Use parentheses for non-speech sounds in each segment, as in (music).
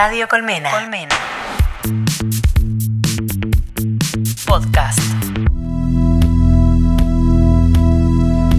Radio Colmena. Colmena. Podcast.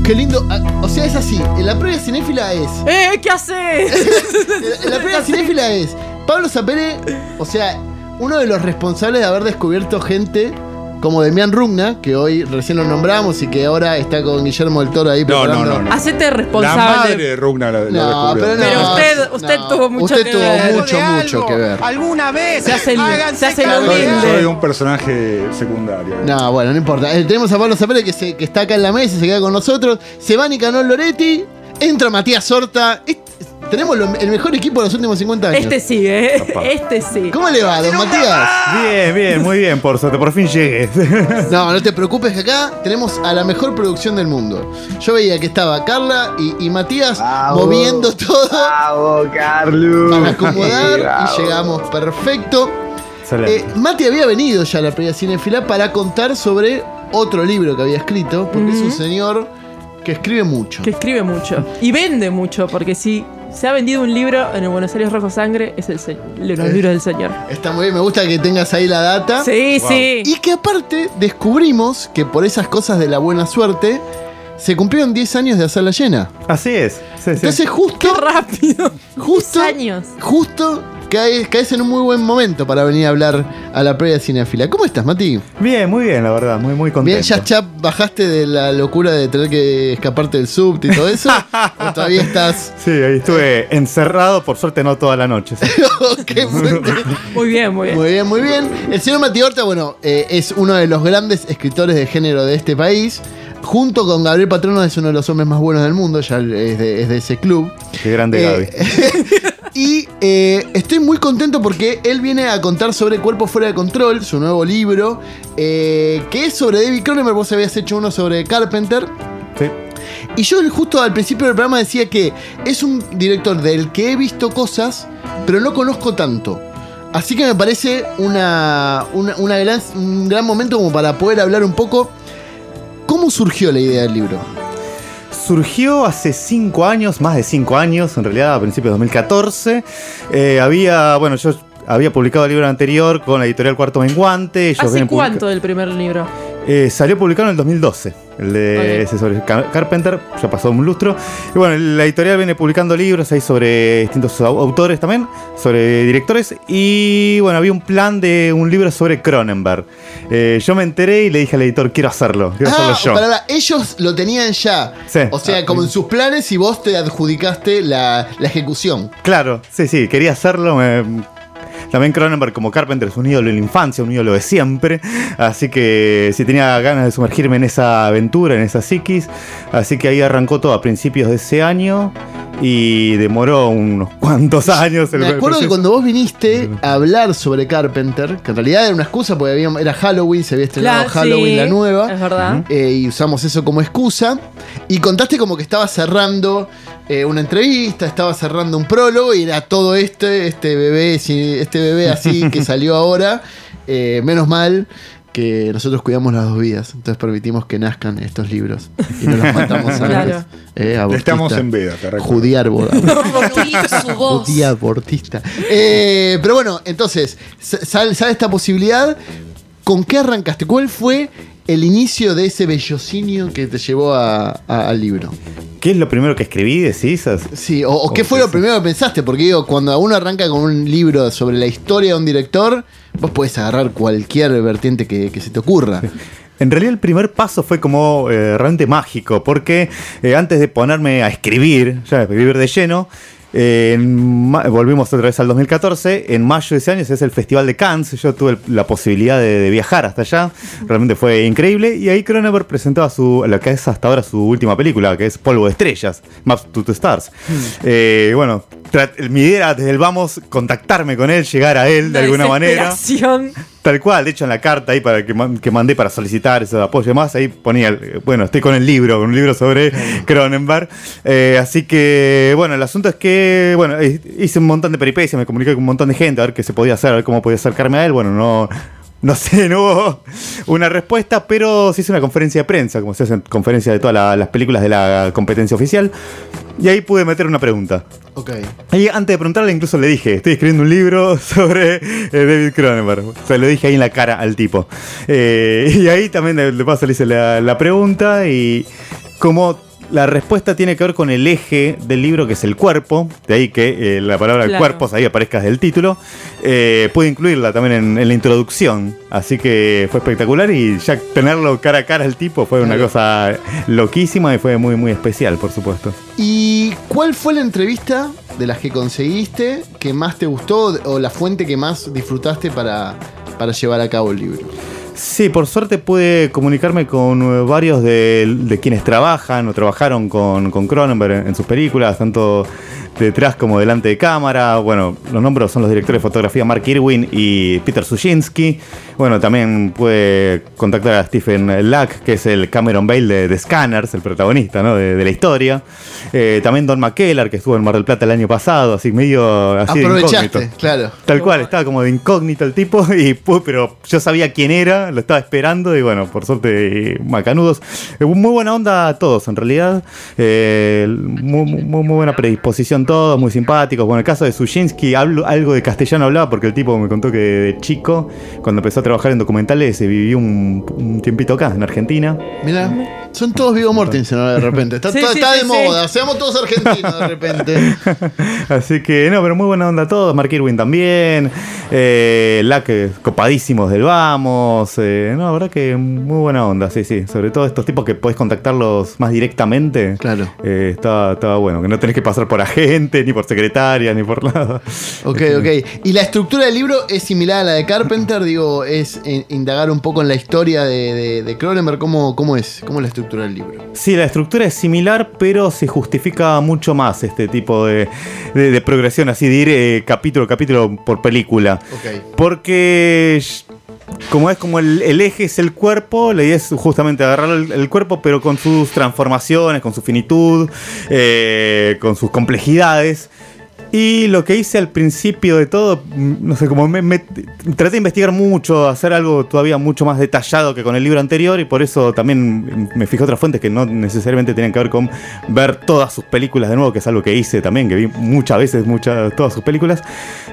Qué lindo. ah, O sea, es así. En la previa cinéfila es. ¡Eh! ¿Qué haces? (laughs) En en la previa cinéfila es. Pablo Zapere, o sea, uno de los responsables de haber descubierto gente como Demian Rugna, que hoy recién lo nombramos y que ahora está con Guillermo del Toro ahí No, no, no, no. Hacete La responsable. madre de Rugna la, la No, descubrió. pero no. Pero usted- usted tuvo mucho usted que tuvo ver. mucho, mucho que ver. Alguna vez. Se hace se hace Soy, de humilde. soy un personaje secundario. No, bueno, no importa. Eh, tenemos a Pablo Zapere que, se- que está acá en la mesa, se queda con nosotros. Se va Nicanor Loretti. Entra Matías Horta. Es- tenemos lo- el mejor equipo de los últimos 50 años. Este sí, ¿eh? Este sí. ¿Cómo le va, don Matías? Bien, bien, muy bien, por suerte, por fin llegué. (laughs) No, no te preocupes que acá tenemos a la mejor producción del mundo. Yo veía que estaba Carla y, y Matías Bravo. moviendo todo ¡Bravo, Carlos! para acomodar y llegamos perfecto. Excelente. Eh, Mati había venido ya a la previa cinefila para contar sobre otro libro que había escrito, porque es un señor que escribe mucho. Que escribe mucho. Y vende mucho, porque si se ha vendido un libro en el Buenos Aires Rojo Sangre, es el los Eh. libros del señor. Está muy bien, me gusta que tengas ahí la data. Sí, Wow. sí. Y que aparte descubrimos que por esas cosas de la buena suerte se cumplieron 10 años de hacerla llena. Así es. Sí, sí. Entonces justo, ¡Qué rápido! justo, 10 años. justo caes, caes en un muy buen momento para venir a hablar a la previa cinefila. ¿Cómo estás, Mati? Bien, muy bien, la verdad, muy, muy contento. Bien, ya, ya bajaste de la locura de tener que escaparte del subte y todo eso. (laughs) ¿O todavía estás. Sí, ahí estuve encerrado, por suerte no toda la noche. sí. (laughs) Qué fuerte. (laughs) Muy bien, muy bien. Muy bien, muy bien. El señor Mati Horta, bueno, eh, es uno de los grandes escritores de género de este país. Junto con Gabriel Patrono es uno de los hombres más buenos del mundo, ya es de, es de ese club. Qué grande Eh, y eh, estoy muy contento porque él viene a contar sobre Cuerpo Fuera de Control, su nuevo libro, eh, que es sobre David Cronenberg. Vos habías hecho uno sobre Carpenter. Sí. Y yo justo al principio del programa decía que es un director del que he visto cosas, pero no conozco tanto. Así que me parece una, una- una gran, un gran momento como para poder hablar un poco cómo surgió la idea del libro. Surgió hace cinco años, más de cinco años, en realidad a principios de 2014. Eh, había, bueno, yo había publicado el libro anterior con la editorial Cuarto Menguante. ellos ¿Hace cuánto del primer libro? Eh, salió publicado en el 2012, el de ese sobre Car- Carpenter, ya pasó un lustro. Y bueno, la editorial viene publicando libros ahí sobre distintos au- autores también, sobre directores. Y bueno, había un plan de un libro sobre Cronenberg. Eh, yo me enteré y le dije al editor, quiero hacerlo, quiero Ah, hacerlo yo. pará, pará, ellos lo tenían ya. Sí. O sea, Ah, como sí. en sus planes y vos te adjudicaste la, la ejecución. Claro, sí, sí, quería hacerlo. me- También Cronenberg como Carpenter es un ídolo de la infancia, un ídolo de siempre. Así que sí tenía ganas de sumergirme en esa aventura, en esa psiquis. Así que ahí arrancó todo a principios de ese año. Y demoró unos cuantos años. el Me acuerdo que proceso. cuando vos viniste a hablar sobre Carpenter, que en realidad era una excusa porque había- era Halloween, se había estrenado Claro, Halloween sí, la nueva. Es verdad. eh, y usamos eso como excusa. Y contaste como que estaba cerrando eh, una entrevista, estaba cerrando un prólogo y era todo este, este bebé, este bebé así (laughs) que salió ahora. Eh, menos mal que nosotros cuidamos las dos vidas, entonces permitimos que nazcan estos libros y no los (laughs) matamos antes. Claro. Eh. Estamos en veda, te (laughs) voz. Judía abortista. Eh, pero bueno, entonces, sa- sale, sale esta posibilidad. ¿Con qué arrancaste? ¿Cuál fue el inicio de ese bellocinio que te llevó a- a- al libro? ¿Qué es lo primero que escribí? Decís. Sí, o, o qué fue lo primero que pensaste? Porque digo, cuando uno arranca con un libro sobre la historia de un director, vos podés agarrar cualquier vertiente que, que se te ocurra. (laughs) En realidad el primer paso fue como eh, realmente mágico, porque eh, antes de ponerme a escribir, ya a escribir de lleno, eh, en volvimos otra vez al 2014, en mayo de ese año es el Festival de Cannes, yo tuve el- la posibilidad de, de viajar hasta allá, realmente fue increíble, y ahí Cronenberg presentaba su, lo que es hasta ahora su última película, que es Polvo de Estrellas, Maps to the Stars. Eh, bueno, mi idea era desde el vamos contactarme con él, llegar a él de Una alguna manera. Tal cual, de hecho en la carta ahí para que, que mandé para solicitar ese apoyo y demás, ahí ponía, el- bueno, estoy con el libro, con un libro sobre Cronenberg. Eh, así que, bueno, el asunto es que, bueno, eh, hice un montón de peripecias, me comuniqué con un montón de gente a ver qué se podía hacer, a ver cómo podía acercarme a él. Bueno, no no (laughs) sé, no hubo una respuesta, pero se hizo una conferencia de prensa, como se hacen conferencias de todas la- las películas de la competencia oficial. Y ahí pude meter una pregunta. Ok. Ahí antes de preguntarle incluso le dije, estoy escribiendo un libro (laughs) sobre eh, David Cronenberg. O sea, le dije ahí en la cara al tipo. Eh, (laughs) y ahí también de, de paso le hice la, la pregunta y como la respuesta tiene que ver con el eje del libro que es el cuerpo, de ahí que eh, la palabra Claro. cuerpos ahí aparezca desde el título, eh, pude incluirla también en, en la introducción. Así que fue espectacular y ya tenerlo cara a cara al tipo fue una cosa loquísima y fue muy, muy especial, por supuesto. ¿Y cuál fue la entrevista de las que conseguiste que más te gustó o la fuente que más disfrutaste para, para llevar a cabo el libro? Sí, por suerte pude comunicarme con eh, varios de, quienes trabajan o trabajaron con, con Cronenberg en, en sus películas, tanto detrás como delante de cámara. Bueno, los nombres son los directores de fotografía Mark Irwin y Peter Sushinsky. Bueno, también pude contactar a Stephen Lack, que es el Cameron Bale de, de Scanners, el protagonista ¿no? de, de la historia. Eh, también Don McKellar, que estuvo en Mar del Plata el año pasado, así medio así de Aprovechaste, incógnito. claro. Tal cual, estaba como de incógnito el tipo, (laughs) y pero yo sabía quién era, lo estaba esperando, y bueno, por suerte, macanudos. Eh, Muy buena onda a todos, en realidad. Eh, muy, muy- muy buena predisposición todos, muy simpáticos. Bueno, el caso de Sushinsky, hablo, algo de castellano hablaba, porque el tipo me contó que de chico, cuando empezó a trabajar en documentales, se vivió un, un tiempito acá, en Argentina. Mira, son todos Vigo Mortensen ahora de repente. Está, (laughs) Sí, está- sí, está sí, de moda, seamos todos argentinos de repente. (laughs) Así que, no, pero muy buena onda a todos. Mark Irwin también. Eh, Lack, eh, copadísimos del Vamos. eh, no, la verdad que muy buena onda, sí, sí. Sobre todo estos tipos que podés contactarlos más directamente. Claro. Eh, estaba, estaba bueno, que no tenés que pasar por agente, ni por secretaria, ni por nada. Ok, ok. ¿Y la estructura del libro es similar a la de Carpenter? Digo, es eh, indagar un poco en la historia de, de, de Cronenberg. ¿Cómo, ¿Cómo es? ¿Cómo es la estructura del libro? Sí, la estructura es similar, pero se justifica mucho más este tipo de, de- de progresión, así de ir eh, capítulo a capítulo por película. Porque como es como el, el eje es el cuerpo, la idea es justamente agarrar el, el cuerpo, pero con sus transformaciones, con su finitud, eh, con sus complejidades. Y lo que hice al principio de todo, mm, no sé, como me, me- traté de investigar mucho, hacer algo todavía mucho más detallado que con el libro anterior y por eso también me fijé otras fuentes que no necesariamente tenían que ver con ver todas sus películas de nuevo, que es algo que hice también, que vi muchas veces muchas, todas sus películas,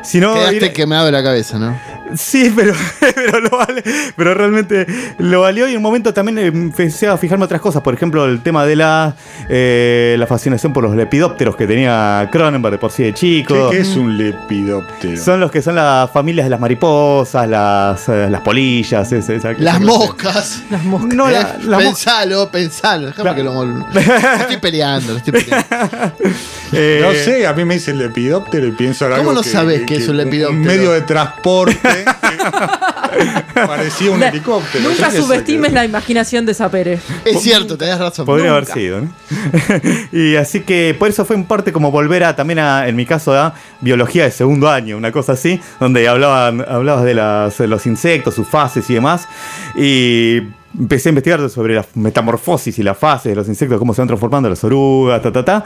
sino Quedaste ir- que me abre la cabeza, ¿no? Sí, pero, (laughs) pero, lo vale, pero realmente lo valió y en un momento también eh, empecé a fijarme otras cosas. Por ejemplo, el tema de la, eh, la fascinación por los lepidópteros que tenía Cronenberg de por sí de ¿Qué, chico. qué es un lepidóptero? Son los que son las familias de las mariposas, las, eh, las polillas, ese- esa- Las esa- moscas. Las moscas. No, Eh, la- las moscas. pensalo, pensalo. Déjame La- que lo (laughs) estoy peleando, lo estoy peleando. (laughs) Eh, No sé, a mí me dice lepidóptero y pienso en ¿Cómo algo no sabés qué es un lepidóptero? Un medio de transporte que (laughs) parecía un La- helicóptero. Nunca subestimes la imaginación de Sapere. Es cierto, tenés razón. Podría haber sido, ¿no? (laughs) y así que por eso fue en parte como volver a también a, en mi caso, a biología de segundo año, una cosa así, donde hablaban, hablabas de, las- de los insectos, sus fases y demás. Y empecé a investigar sobre la metamorfosis y las fases de los insectos, cómo se van transformando las orugas, ta, ta, ta.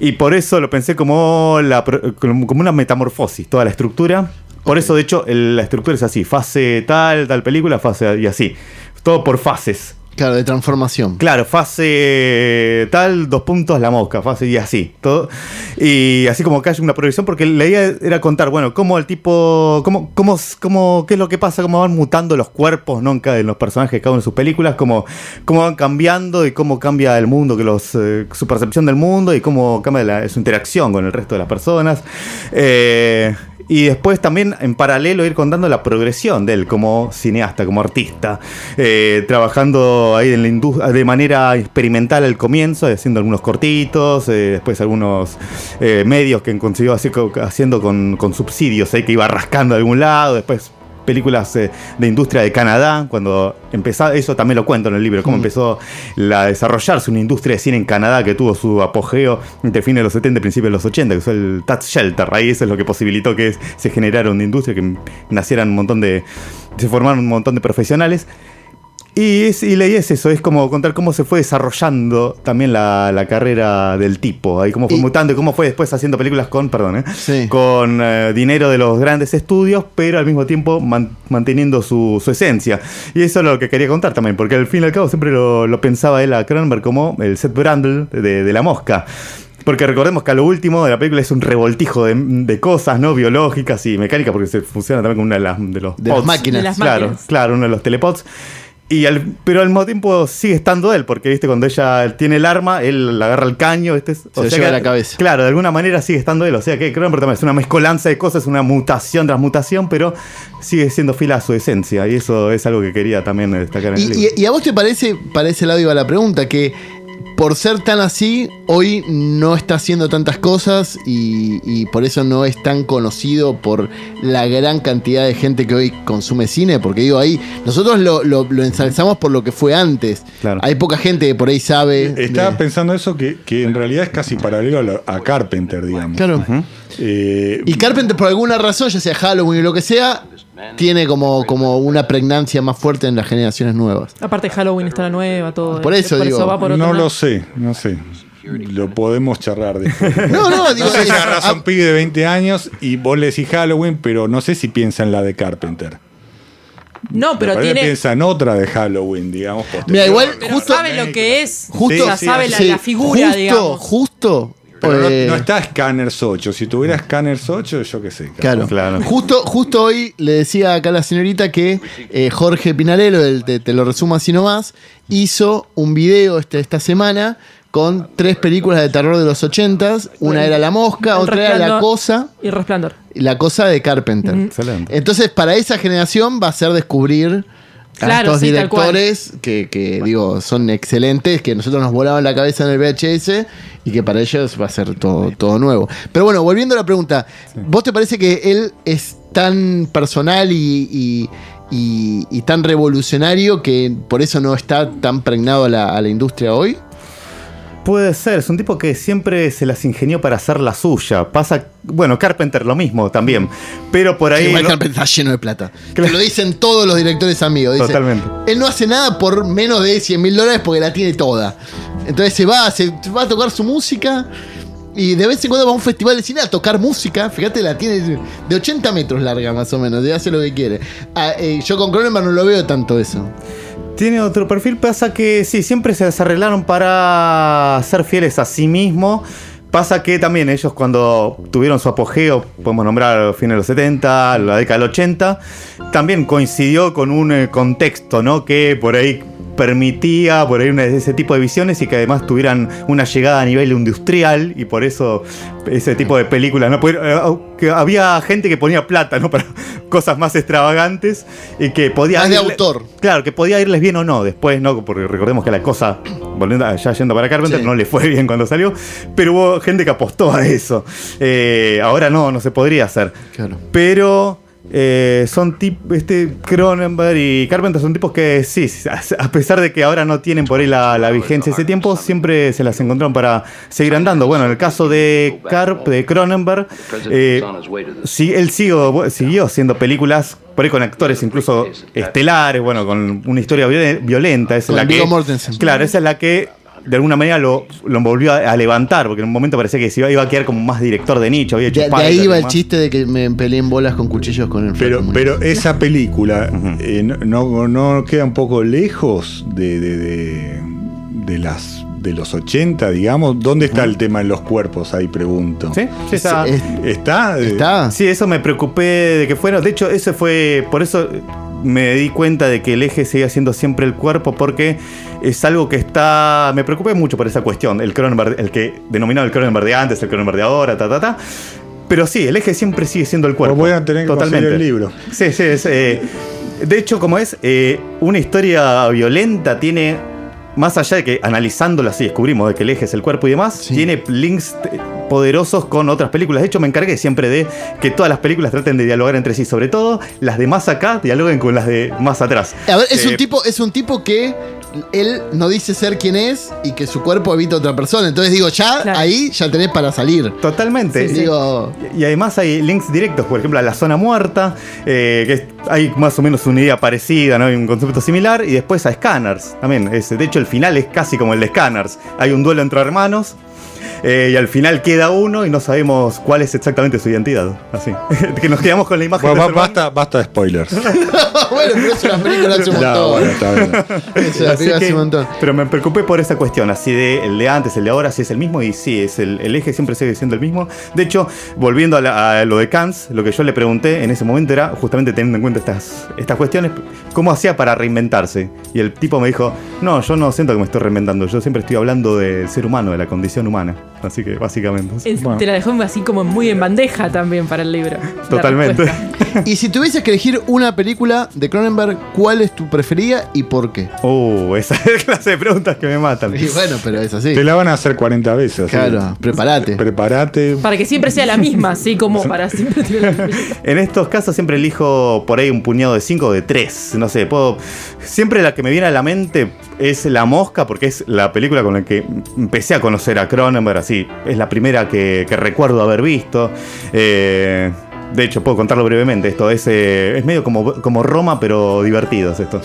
Y por eso lo pensé la, como como una metamorfosis, toda la estructura. Por eso, de hecho, el- la estructura es así, fase tal, tal película, fase y así. Todo por fases. Claro, de transformación. Claro, fase tal, dos puntos la mosca, fase y así. Todo. Y así como que hay una progresión, porque la idea era contar, bueno, cómo el tipo. Cómo, cómo, cómo, qué es lo que pasa, cómo van mutando los cuerpos, ¿no? En, cada, en los personajes de cada una de sus películas, cómo, cómo van cambiando y cómo cambia el mundo, que los, eh, su percepción del mundo y cómo cambia la- su interacción con el resto de las personas. Eh, y después también en paralelo ir contando la progresión de él como cineasta, como artista, eh, trabajando ahí en la industria de manera experimental al comienzo, haciendo algunos cortitos, eh, después algunos eh, medios que consiguió haciendo con, con subsidios, que iba rascando de algún lado, después películas eh, de industria de Canadá, cuando empezó, eso también lo cuento en el libro, cómo empezó la, a desarrollarse una industria de cine en Canadá que tuvo su apogeo entre fines de los 70 y principios de los 80, que fue el Tax Shelter, ahí eso es lo que posibilitó que se generara una industria, que nacieran un montón de, se formaron un montón de profesionales. Y, es, y leí es eso, es como contar cómo se fue desarrollando también la, la carrera del tipo, ahí cómo fue Y- mutando y cómo fue después haciendo películas con, perdón, ¿eh? Sí. con eh, dinero de los grandes estudios, pero al mismo tiempo man- manteniendo su, su esencia. Y eso es lo que quería contar también, porque al fin y al cabo siempre lo, lo pensaba él a Cronenberg como el Seth Brandle de, de La Mosca. Porque recordemos que a lo último de la película es un revoltijo de, de cosas, ¿no? Biológicas y mecánicas, porque se funciona también con una de las, de los, De las pods. máquinas. De las claro, claro, uno de los telepods. Y al- pero al mismo tiempo sigue estando él, porque viste, cuando ella tiene el arma, él agarra el caño, este lo lleva que- a la cabeza. Claro, de alguna manera sigue estando él. O sea que Cronenberg también es una mezcolanza de cosas, una mutación tras mutación, pero sigue siendo fiel a su esencia. Y eso es algo que quería también destacar en el Y, libro. y- y a vos te parece, para ese lado iba la pregunta, que por ser tan así, hoy no está haciendo tantas cosas y, y por eso no es tan conocido por la gran cantidad de gente que hoy consume cine, porque digo ahí, nosotros lo, lo- lo ensalzamos por lo que fue antes. Claro. Hay poca gente que por ahí sabe. Estaba de- pensando eso que, que en realidad es casi paralelo a, lo- a Carpenter, digamos. Claro. Eh, Y Carpenter, por alguna razón, ya sea Halloween o lo que sea, tiene como, como una pregnancia más fuerte en las generaciones nuevas. Aparte Halloween está la nueva, todo. Por eso digo, va por otro no lado. lo sé, no sé. Lo podemos charlar después. (laughs) No, no, digo, No sé si agarras a un pibe de 20 años y vos le decís Halloween, pero no sé si piensa en la de Carpenter. No, pero tiene. piensa en otra de Halloween, digamos. Mira, igual, Pero justo- sabe lo que es. Justo, Sí, sabe sí, la, sí, la figura, justo, digamos. Justo. Pero no, eh, no está Scanners 8. Si tuviera Scanners 8, yo qué sé. Claro. Claro. Justo, justo hoy le decía acá a la señorita que eh, Jorge Pinarello, del te, te lo resumo así nomás, hizo un video este, esta semana con tres películas de terror de los ochentas. Una era La Mosca, El otra era La Cosa Y Resplandor. y La Cosa de Carpenter. Excelente. Entonces, para esa generación va a ser descubrir a Claro, estos sí, tal cual. directores que, que, digo, son excelentes, que nosotros nos volaban la cabeza en el VHS y que para ellos va a ser todo, todo nuevo. Pero bueno, volviendo a la pregunta, ¿vos te parece que él es tan personal y, y- y- y tan revolucionario que por eso no está tan pregnado a la, a la industria hoy? Puede ser, es un tipo que siempre se las ingenió para hacer la suya. Pasa, bueno, Carpenter lo mismo también. Pero por ahí. Igual no- Carpenter está lleno de plata. Claro. Te lo dicen todos los directores amigos. Dicen, Totalmente. Él no hace nada por menos de 100 mil dólares porque la tiene toda. Entonces se va, se va a tocar su música. Y de vez en cuando va a un festival de cine a tocar música. Fíjate, la tiene de 80 metros larga más o menos. Y hace lo que quiere. Ah, eh, yo con Cronenberg no lo veo tanto eso. Tiene otro perfil, pasa que sí, siempre se desarreglaron para ser fieles a sí mismo. Pasa que también ellos cuando tuvieron su apogeo, podemos nombrar fines de los 70, la década del 80, también coincidió con un eh, contexto, ¿no? Que por ahí permitía por ahí una ese tipo de visiones y que además tuvieran una llegada a nivel industrial y por eso ese tipo de películas no Pudieron- eh, que había gente que ponía plata no (laughs) para cosas más extravagantes y que podía Más de irle- autor. claro que podía irles bien o no después no porque recordemos que la cosa volviendo ya yendo para Carpenter Sí. no le fue bien cuando salió pero hubo gente que apostó a eso Eh, ahora no no se podría hacer Claro. pero eh, son tipos, este Cronenberg y Carpenter son tipos que sí, a pesar de que ahora no tienen por ahí la, la vigencia ese tiempo, siempre se las encontraron para seguir andando. Bueno, en el caso de Carp, de Cronenberg, eh, sí, él siguió, siguió haciendo películas por ahí con actores incluso estelares, bueno, con una historia violen- violenta. Esa es la que. Claro, esa es la que de alguna manera lo, lo volvió a, a levantar, porque en un momento parecía que se iba, iba a quedar como más director de nicho. Había hecho De, ahí va el chiste de que me peleé en bolas con cuchillos con el Pero, pero esa película (laughs) eh, no, no, no queda un poco lejos de, de, de- de las de los 80, digamos. ¿Dónde está el tema en los cuerpos? Ahí pregunto. Sí, sí, está- Es- ¿Está? Eh, ¿Está? Sí, eso me preocupé de que fuera. De hecho, ese fue. Por eso me di cuenta de que el eje seguía siendo siempre el cuerpo, porque es algo que está. Me preocupé mucho por esa cuestión. El Cronenberg, el que denominado el Cronenberg de antes, el Cronenberg de ahora, ta, ta, ta. Pero sí, el eje siempre sigue siendo el cuerpo. Pues voy a tener que conseguir el libro. Sí, sí, es. eh, de hecho, como es, eh, una historia violenta tiene. Más allá de que analizándola así descubrimos de que el eje es el cuerpo y demás, Sí. tiene links poderosos con otras películas. De hecho, me encargué siempre de que todas las películas traten de dialogar entre sí, sobre todo las de más acá dialoguen con las de más atrás. A ver, es Eh, un tipo, es un tipo que él no dice ser quien es y que su cuerpo evita a otra persona. Entonces digo, ya Claro. ahí ya tenés para salir. Totalmente. Sí, sí. Digo, Y además hay links directos, por ejemplo, a la zona muerta, eh, que es- hay más o menos una idea parecida, ¿no? Hay un concepto similar, y después a Scanners también. Es, de hecho, el final es casi como el de Scanners. Hay un duelo entre hermanos. Eh, y al final queda uno y no sabemos cuál es exactamente su identidad. Así. (laughs) que nos quedamos con la imagen Bueno, de basta, basta de spoilers. (laughs) (laughs) bueno, pero es una película hace un montón. bueno, está bien. Es una Así película hace que- un montón. Pero me preocupé por esa cuestión, así de el de antes, el de ahora, si es el mismo, y sí, es el, el eje siempre sigue siendo el mismo. De hecho, volviendo a, la- a lo de Kans, lo que yo le pregunté en ese momento era, justamente teniendo en cuenta estas, estas cuestiones, ¿cómo hacía para reinventarse? Y el tipo me dijo, no, yo no siento que me estoy reinventando, yo siempre estoy hablando del ser humano, de la condición humana. Así que básicamente. Es- Bueno. Te la dejó así como muy en bandeja también para el libro. Totalmente. (laughs) Y si tuvieses que elegir una película de Cronenberg, ¿cuál es tu preferida y por qué? Uh, esa (laughs) es la clase de preguntas que me matan. Y bueno, pero es así. Te la van a hacer 40 veces. Claro, prepárate. Prepárate. Para que siempre sea la misma, así como para (laughs) siempre tener la misma. En estos casos siempre elijo por ahí un puñado de 5 o de 3. No sé, puedo. Siempre la que me viene a la mente es La Mosca, porque es la película con la que empecé a conocer a Cronenberg. Así, es la primera que, recuerdo haber visto. Eh, de hecho, puedo contarlo brevemente. Esto es, eh, medio como, Roma, pero divertido es esto.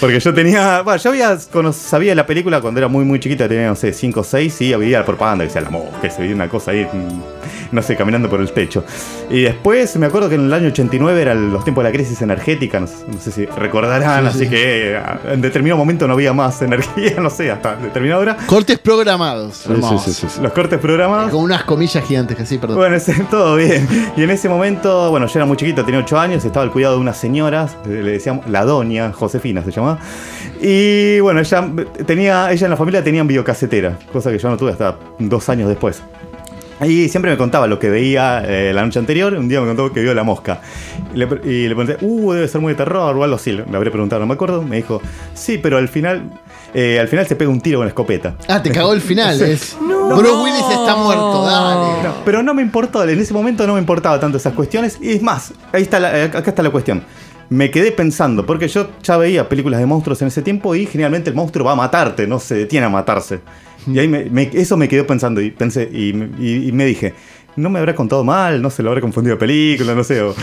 Porque yo tenía. Bueno, yo había, sabía la película cuando era muy, muy chiquita, tenía, no sé, 5 o 6, y había propaganda que decía la que se veía una cosa ahí, mm, (laughs) no sé, caminando por el techo. Y después me acuerdo que en el año 89 eran los tiempos de la crisis energética, no sé, no sé si recordarán, Sí, así sí. que eh, en determinado momento no había más (laughs) energía, no sé, hasta determinada hora. Cortes programados. Sí, sí, sí, sí. Los cortes programados. Con unas comillas gigantes que sí, perdón. Bueno, (laughs) todo bien. Y en ese momento, bueno, yo era muy chiquito, tenía 8 años, estaba al cuidado de unas señoras, eh, le decíamos la doña, Josefina se llamaba. Y bueno, ella tenía, ella en la familia tenían videocasetera, cosa que yo no tuve hasta dos años después. Y siempre me contaba lo que veía eh, la noche anterior. Un día me contó que vio la mosca. Y le, y le pregunté, uh, debe ser muy de terror o algo así. Le habré preguntado, no me acuerdo. Me dijo, sí, pero al final, eh, al final se pega un tiro con la escopeta. Ah, te cagó el final. (laughs) Es. No. Bruce Willis está muerto, dale. No, pero no me importó, en ese momento no me importaba tanto esas cuestiones. Y es más, ahí está la- acá está la cuestión. Me quedé pensando, porque yo ya veía películas de monstruos en ese tiempo y generalmente el monstruo va a matarte, no se detiene a matarse. Y ahí me- eso me quedó pensando y pensé y, y- me dije, no me habrá contado mal, no se lo habrá confundido película, no sé, o,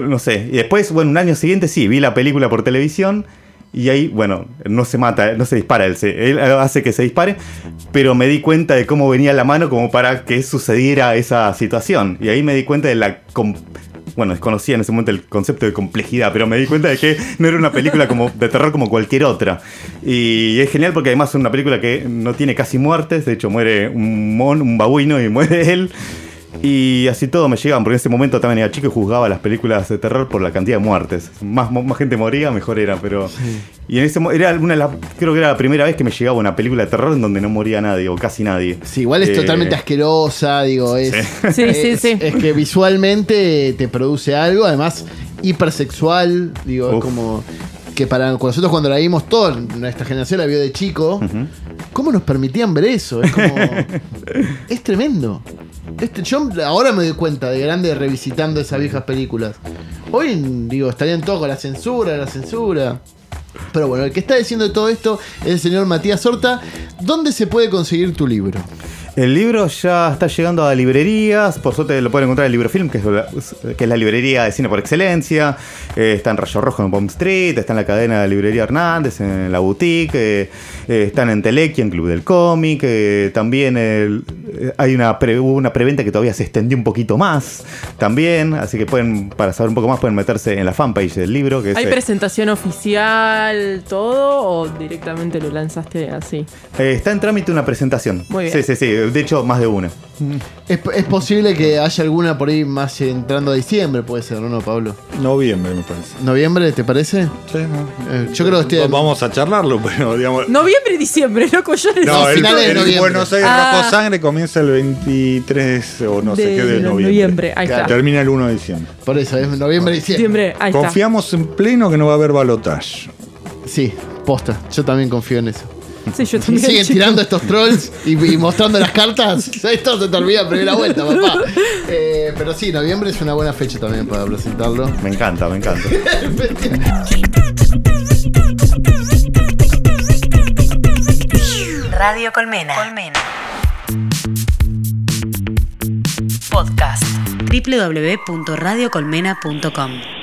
no sé. Y después, bueno, un año siguiente sí, vi la película por televisión y ahí, bueno, no se mata, no se dispara, él, él hace que se dispare, pero me di cuenta de cómo venía la mano como para que sucediera esa situación. Y ahí me di cuenta de la... bueno, desconocía en ese momento el concepto de complejidad, pero me di cuenta de que no era una película como de terror como cualquier otra. Y es genial porque además es una película que no tiene casi muertes, de hecho muere un mon, un babuino y muere él. Y así todo me llegaban, porque en ese momento también era chico y juzgaba las películas de terror por la cantidad de muertes. Más, más gente moría, mejor era, pero... Y en ese era una de las, creo que era la primera vez que me llegaba una película de terror en donde no moría nadie, o casi nadie. Sí, igual es Eh, totalmente asquerosa, digo, es. Sí, es, (laughs) sí, sí. es que visualmente te produce algo, además hipersexual, digo, es como que para nosotros cuando la vimos toda nuestra generación la vio de chico, ¿cómo nos permitían ver eso? Es como (laughs) es tremendo. Este, yo ahora me doy cuenta de grande revisitando esas viejas películas. Hoy digo, estarían todos con la censura, la censura. Pero bueno, el que está diciendo todo esto es el señor Matías Horta. ¿Dónde se puede conseguir tu libro? El libro ya está llegando a librerías, por suerte lo pueden encontrar en Librofilm, que es la, que es la librería de cine por excelencia. Eh, está en Rayo Rojo en Bomb Street, está en la cadena de librería Hernández, en la boutique, eh, eh, están en Telequia, en Club del Cómic. eh, también el- hay una, pre- hubo una preventa que todavía se extendió un poquito más también, así que pueden, para saber un poco más, pueden meterse en la fanpage del libro. Que ¿Hay presentación oficial, todo, o directamente lo lanzaste así? está en trámite una presentación. Muy bien. Sí, sí, sí, de hecho más de una. Es, es posible que haya alguna por ahí más entrando a diciembre, puede ser, ¿no, no Pablo? Noviembre, me parece. ¿Noviembre, te parece? Sí, ¿no? Eh, yo creo que estoy. Vamos a charlarlo, (laughs) pero digamos. Noviembre y diciembre, (laughs) loco, yo No, No, el, el noviembre. Buenos Aires Ah. Rojo Sangre comienza el 23 o no sé de qué de noviembre. Ahí Claro. está. Termina el 1 de diciembre. Por eso, es noviembre y diciembre. Diciembre, ahí está. Confiamos en pleno que no va a haber balotage. Sí, posta. Yo también confío en eso. (laughs) Sí, yo también. Siguen chico. tirando estos trolls y, y mostrando las cartas. (laughs) Esto se te olvida en primera vuelta, papá. (laughs) Eh, pero sí, noviembre es una buena fecha también para presentarlo. Me encanta, me encanta. Radio Colmena. Colmena. Podcast. www.radiocolmena.com